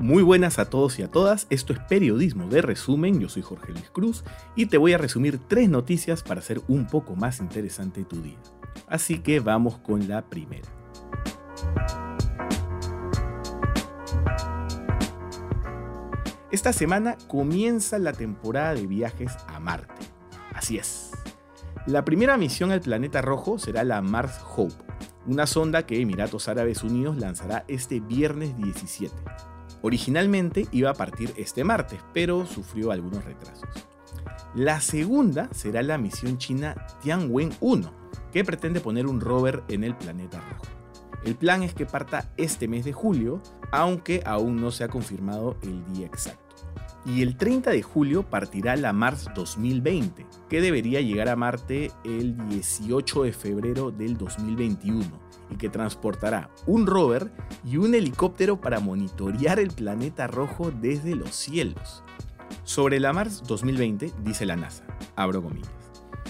Muy buenas a todos y a todas, esto es Periodismo de Resumen, yo soy Jorge Luis Cruz y te voy a resumir tres noticias para hacer un poco más interesante tu día. Así que vamos con la primera. Esta semana comienza la temporada de viajes a Marte. Así es. La primera misión al planeta rojo será la Mars Hope, una sonda que Emiratos Árabes Unidos lanzará este viernes 17. Originalmente iba a partir este martes, pero sufrió algunos retrasos. La segunda será la misión china Tianwen-1, que pretende poner un rover en el planeta rojo. El plan es que parta este mes de julio, aunque aún no se ha confirmado el día exacto. Y el 30 de julio partirá la Mars 2020, que debería llegar a Marte el 18 de febrero del 2021 y que transportará un rover y un helicóptero para monitorear el planeta rojo desde los cielos. Sobre la Mars 2020, dice la NASA, abro comillas.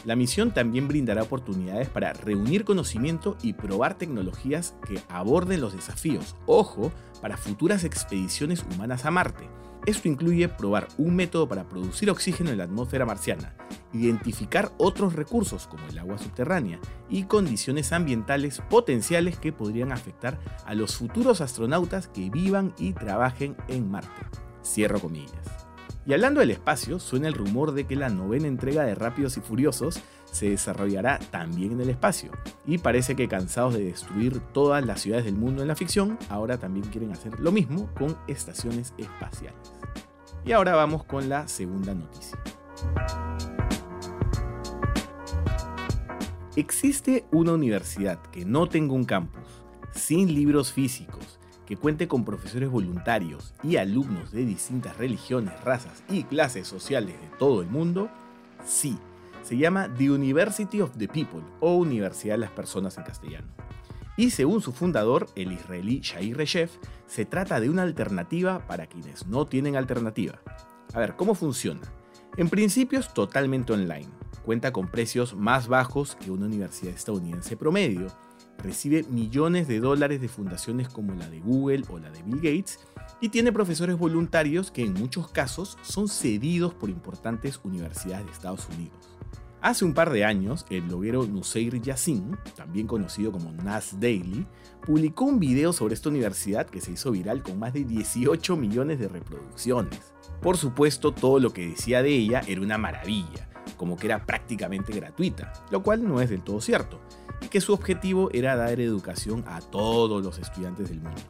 La misión también brindará oportunidades para reunir conocimiento y probar tecnologías que aborden los desafíos, ojo, para futuras expediciones humanas a Marte, esto incluye probar un método para producir oxígeno en la atmósfera marciana, identificar otros recursos como el agua subterránea y condiciones ambientales potenciales que podrían afectar a los futuros astronautas que vivan y trabajen en Marte. Cierro comillas. Y hablando del espacio, suena el rumor de que la novena entrega de Rápidos y Furiosos se desarrollará también en el espacio. Y parece que cansados de destruir todas las ciudades del mundo en la ficción, ahora también quieren hacer lo mismo con estaciones espaciales. Y ahora vamos con la segunda noticia. ¿Existe una universidad que no tenga un campus, sin libros físicos, que cuente con profesores voluntarios y alumnos de distintas religiones, razas y clases sociales de todo el mundo? Sí, se llama The University of the People o Universidad de las Personas en castellano. Y según su fundador, el israelí Shair Reshef, se trata de una alternativa para quienes no tienen alternativa. A ver, ¿cómo funciona? En principio es totalmente online, cuenta con precios más bajos que una universidad estadounidense promedio, recibe millones de dólares de fundaciones como la de Google o la de Bill Gates y tiene profesores voluntarios que en muchos casos son cedidos por importantes universidades de Estados Unidos. Hace un par de años, el bloguero Nuseir Yassin, también conocido como Nas Daily, publicó un video sobre esta universidad que se hizo viral con más de 18 millones de reproducciones. Por supuesto, todo lo que decía de ella era una maravilla, como que era prácticamente gratuita, lo cual no es del todo cierto, y que su objetivo era dar educación a todos los estudiantes del mundo.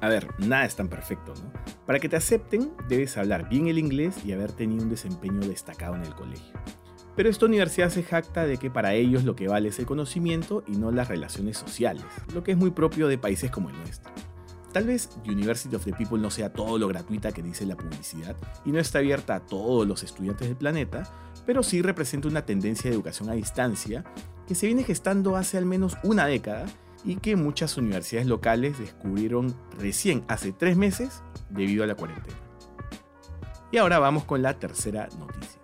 A ver, nada es tan perfecto, ¿no? Para que te acepten, debes hablar bien el inglés y haber tenido un desempeño destacado en el colegio. Pero esta universidad se jacta de que para ellos lo que vale es el conocimiento y no las relaciones sociales, lo que es muy propio de países como el nuestro. Tal vez University of the People no sea todo lo gratuita que dice la publicidad y no está abierta a todos los estudiantes del planeta, pero sí representa una tendencia de educación a distancia que se viene gestando hace al menos una década y que muchas universidades locales descubrieron recién hace tres meses debido a la cuarentena. Y ahora vamos con la tercera noticia.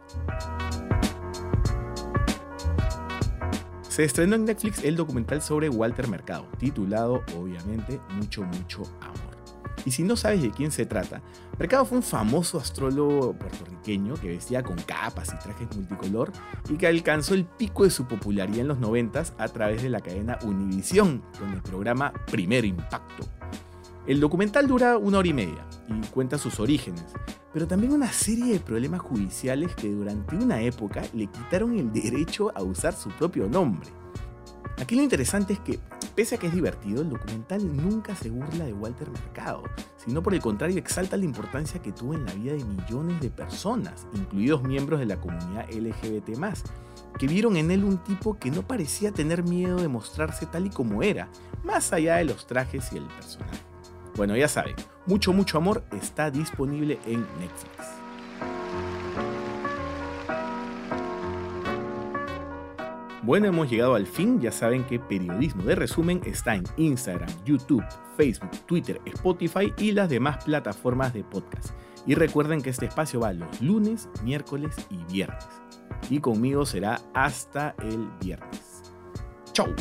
Se estrenó en Netflix el documental sobre Walter Mercado, titulado obviamente Mucho, mucho. Y si no sabes de quién se trata, Mercado fue un famoso astrólogo puertorriqueño que vestía con capas y trajes multicolor y que alcanzó el pico de su popularidad en los 90 a través de la cadena Univisión con el programa Primer Impacto. El documental dura una hora y media y cuenta sus orígenes, pero también una serie de problemas judiciales que durante una época le quitaron el derecho a usar su propio nombre. Aquí lo interesante es que, pese a que es divertido, el documental nunca se burla de Walter Mercado, sino por el contrario exalta la importancia que tuvo en la vida de millones de personas, incluidos miembros de la comunidad LGBT, que vieron en él un tipo que no parecía tener miedo de mostrarse tal y como era, más allá de los trajes y el personaje. Bueno, ya saben, mucho, mucho amor está disponible en Netflix. Bueno, hemos llegado al fin. Ya saben que Periodismo de Resumen está en Instagram, YouTube, Facebook, Twitter, Spotify y las demás plataformas de podcast. Y recuerden que este espacio va los lunes, miércoles y viernes. Y conmigo será hasta el viernes. ¡Chau!